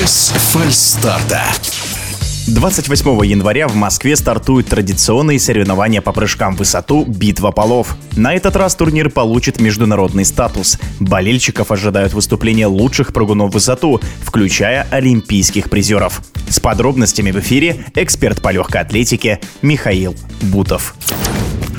Без фальстарта. 28 января в Москве стартуют традиционные соревнования по прыжкам в высоту «Битва полов». На этот раз турнир получит международный статус. Болельщиков ожидают выступления лучших прыгунов в высоту, включая олимпийских призеров. С подробностями в эфире эксперт по легкой атлетике Михаил Бутов.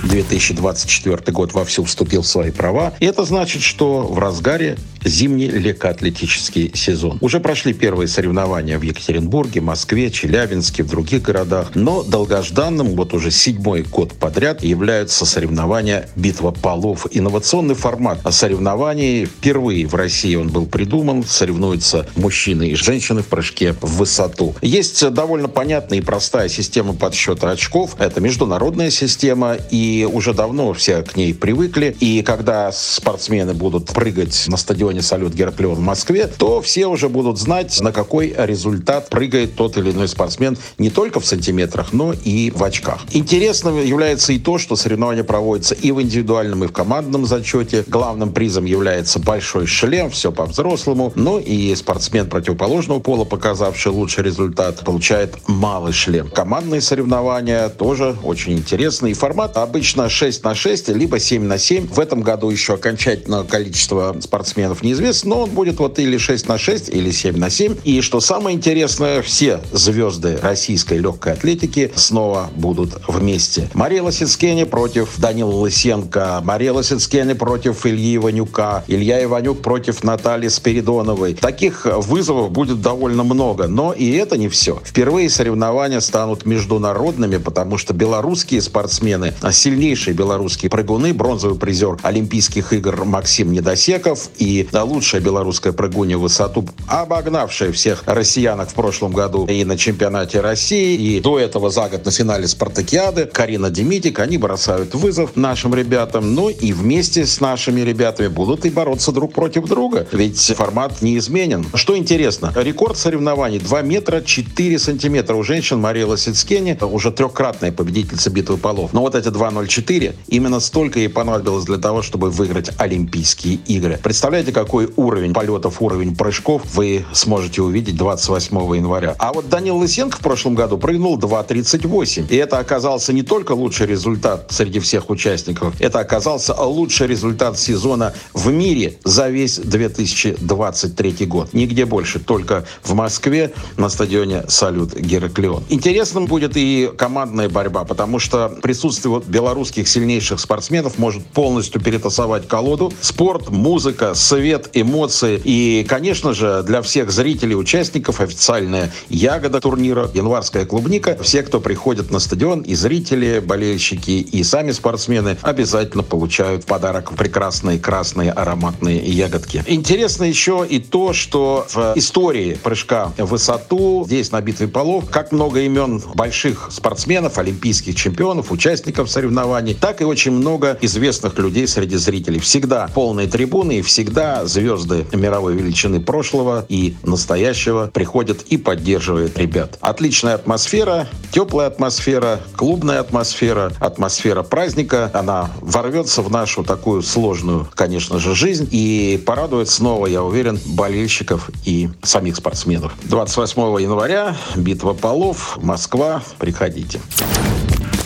2024 год вовсю вступил в свои права. И это значит, что в разгаре зимний легкоатлетический сезон. Уже прошли первые соревнования в Екатеринбурге, Москве, Челябинске, в других городах. Но долгожданным, вот уже седьмой год подряд, являются соревнования «Битва полов». Инновационный формат соревнований впервые в России он был придуман. Соревнуются мужчины и женщины в прыжке в высоту. Есть довольно понятная и простая система подсчета очков. Это международная система, и уже давно все к ней привыкли. И когда спортсмены будут прыгать на стадионе стадионе «Салют Гераклеон» в Москве, то все уже будут знать, на какой результат прыгает тот или иной спортсмен не только в сантиметрах, но и в очках. Интересным является и то, что соревнования проводятся и в индивидуальном, и в командном зачете. Главным призом является большой шлем, все по-взрослому. Ну и спортсмен противоположного пола, показавший лучший результат, получает малый шлем. Командные соревнования тоже очень интересные. формат обычно 6 на 6, либо 7 на 7. В этом году еще окончательное количество спортсменов чемпионов неизвестно, но он будет вот или 6 на 6, или 7 на 7. И что самое интересное, все звезды российской легкой атлетики снова будут вместе. Мария Лосицкене против Данила Лысенко, Мария Лосицкене против Ильи Иванюка, Илья Иванюк против Натальи Спиридоновой. Таких вызовов будет довольно много, но и это не все. Впервые соревнования станут международными, потому что белорусские спортсмены, сильнейшие белорусские прыгуны, бронзовый призер Олимпийских игр Максим Недосеков и да, лучшая белорусская прыгунья в высоту, обогнавшая всех россиянок в прошлом году и на чемпионате России, и до этого за год на финале Спартакиады. Карина Демитик, они бросают вызов нашим ребятам, ну и вместе с нашими ребятами будут и бороться друг против друга, ведь формат не изменен. Что интересно, рекорд соревнований 2 метра 4 сантиметра у женщин Мария Лосицкени, уже трехкратная победительница битвы полов. Но вот эти 2.04, именно столько ей понадобилось для того, чтобы выиграть Олимпийские игры. Представляете, какой уровень полетов, уровень прыжков вы сможете увидеть 28 января. А вот Данил Лысенко в прошлом году прыгнул 2.38. И это оказался не только лучший результат среди всех участников, это оказался лучший результат сезона в мире за весь 2023 год. Нигде больше, только в Москве на стадионе «Салют Гераклеон». Интересным будет и командная борьба, потому что присутствие вот белорусских сильнейших спортсменов может полностью перетасовать колоду. Спорт, музыка, свет, эмоции. И, конечно же, для всех зрителей, участников официальная ягода турнира, январская клубника. Все, кто приходит на стадион, и зрители, болельщики, и сами спортсмены обязательно получают в подарок прекрасные красные ароматные ягодки. Интересно еще и то, что в истории прыжка в высоту, здесь на битве полов, как много имен больших спортсменов, олимпийских чемпионов, участников соревнований, так и очень много известных людей среди зрителей. Всегда полные трибуны и всегда звезды мировой величины прошлого и настоящего приходят и поддерживают ребят. Отличная атмосфера, теплая атмосфера, клубная атмосфера, атмосфера праздника. Она ворвется в нашу такую сложную, конечно же, жизнь и порадует снова, я уверен, болельщиков и самих спортсменов. 28 января битва полов, Москва. Приходите.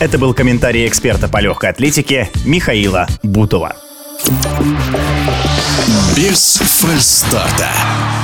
Это был комментарий эксперта по легкой атлетике Михаила Бутова. Без фальстарта.